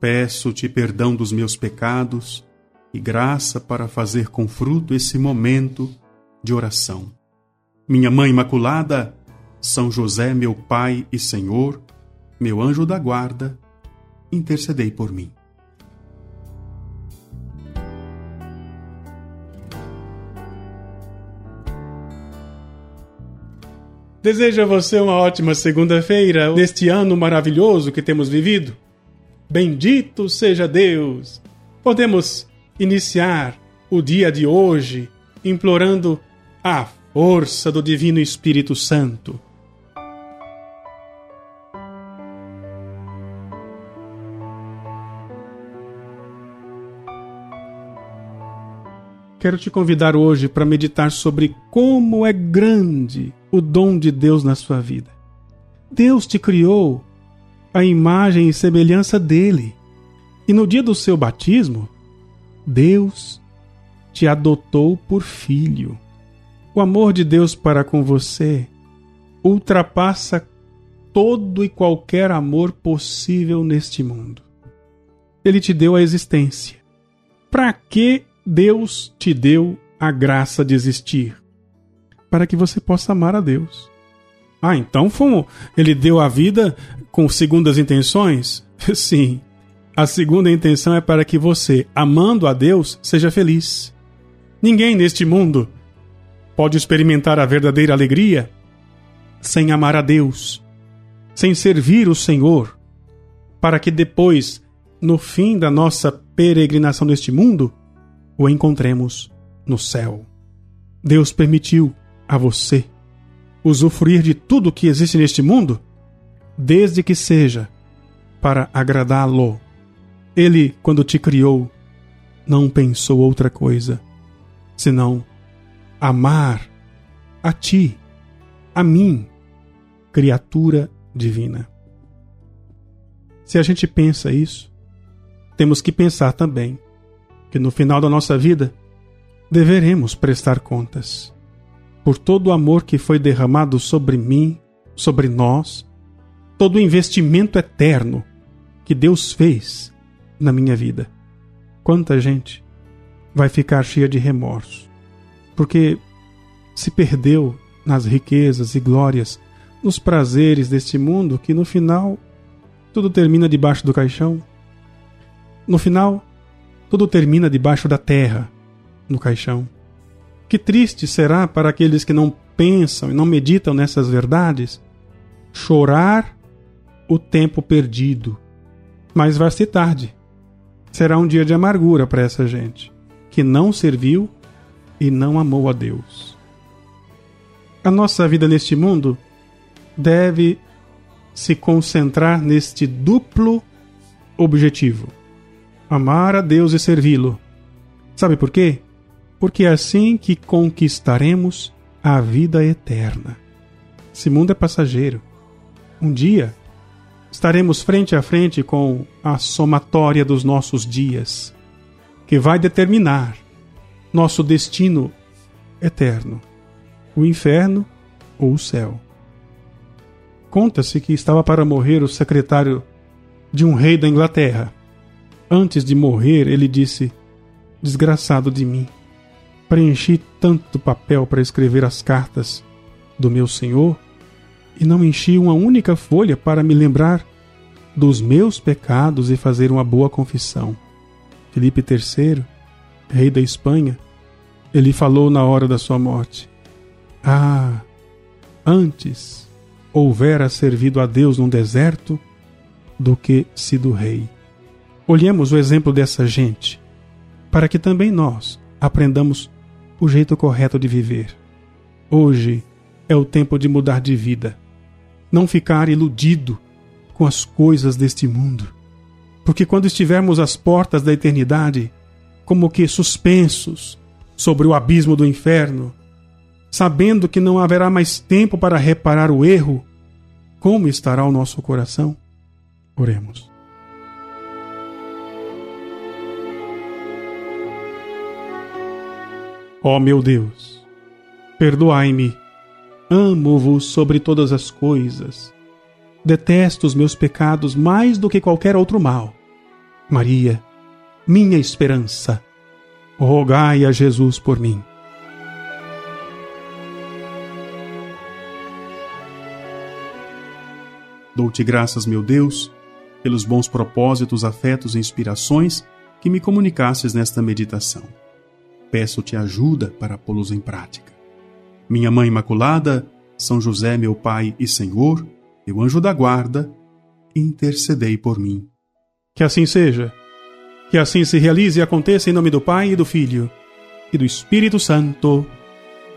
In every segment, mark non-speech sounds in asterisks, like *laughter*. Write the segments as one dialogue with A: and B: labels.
A: Peço-te perdão dos meus pecados e graça para fazer com fruto esse momento de oração. Minha Mãe Imaculada, São José, meu Pai e Senhor, meu anjo da guarda, intercedei por mim. Desejo a você uma ótima segunda-feira neste ano maravilhoso que temos vivido. Bendito seja Deus! Podemos iniciar o dia de hoje implorando a força do Divino Espírito Santo. Quero te convidar hoje para meditar sobre como é grande o dom de Deus na sua vida. Deus te criou a imagem e semelhança dele. E no dia do seu batismo, Deus te adotou por filho. O amor de Deus para com você ultrapassa todo e qualquer amor possível neste mundo. Ele te deu a existência. Para que Deus te deu a graça de existir? Para que você possa amar a Deus. Ah, então fomos, ele deu a vida com segundas intenções? *laughs* Sim. A segunda intenção é para que você, amando a Deus, seja feliz. Ninguém neste mundo pode experimentar a verdadeira alegria sem amar a Deus, sem servir o Senhor, para que depois, no fim da nossa peregrinação neste mundo, o encontremos no céu. Deus permitiu a você usufruir de tudo que existe neste mundo, desde que seja para agradá-lo. Ele, quando te criou, não pensou outra coisa senão amar a ti, a mim, criatura divina. Se a gente pensa isso, temos que pensar também que no final da nossa vida deveremos prestar contas por todo o amor que foi derramado sobre mim, sobre nós, todo o investimento eterno que Deus fez na minha vida. Quanta gente vai ficar cheia de remorso, porque se perdeu nas riquezas e glórias, nos prazeres deste mundo que no final tudo termina debaixo do caixão. No final, tudo termina debaixo da terra, no caixão. Que triste será para aqueles que não pensam e não meditam nessas verdades chorar o tempo perdido. Mas vai ser tarde. Será um dia de amargura para essa gente que não serviu e não amou a Deus. A nossa vida neste mundo deve se concentrar neste duplo objetivo: amar a Deus e servi-lo. Sabe por quê? porque é assim que conquistaremos a vida eterna. Esse mundo é passageiro. Um dia estaremos frente a frente com a somatória dos nossos dias, que vai determinar nosso destino eterno, o inferno ou o céu. Conta-se que estava para morrer o secretário de um rei da Inglaterra. Antes de morrer, ele disse: Desgraçado de mim preenchi tanto papel para escrever as cartas do meu Senhor e não enchi uma única folha para me lembrar dos meus pecados e fazer uma boa confissão. Felipe III, rei da Espanha, ele falou na hora da sua morte: Ah, antes houvera servido a Deus num deserto do que sido rei. Olhemos o exemplo dessa gente, para que também nós aprendamos o jeito correto de viver. Hoje é o tempo de mudar de vida. Não ficar iludido com as coisas deste mundo. Porque quando estivermos às portas da eternidade, como que suspensos sobre o abismo do inferno, sabendo que não haverá mais tempo para reparar o erro, como estará o nosso coração? Oremos. Ó oh, meu Deus, perdoai-me, amo-vos sobre todas as coisas, detesto os meus pecados mais do que qualquer outro mal. Maria, minha esperança, rogai a Jesus por mim. Dou-te graças, meu Deus, pelos bons propósitos, afetos e inspirações que me comunicasses nesta meditação. Peço-te ajuda para pô-los em prática. Minha Mãe Imaculada, São José, meu Pai e Senhor, meu anjo da guarda, intercedei por mim. Que assim seja. Que assim se realize e aconteça em nome do Pai e do Filho e do Espírito Santo.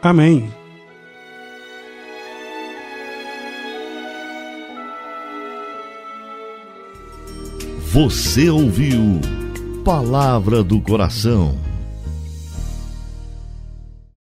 A: Amém.
B: Você ouviu Palavra do Coração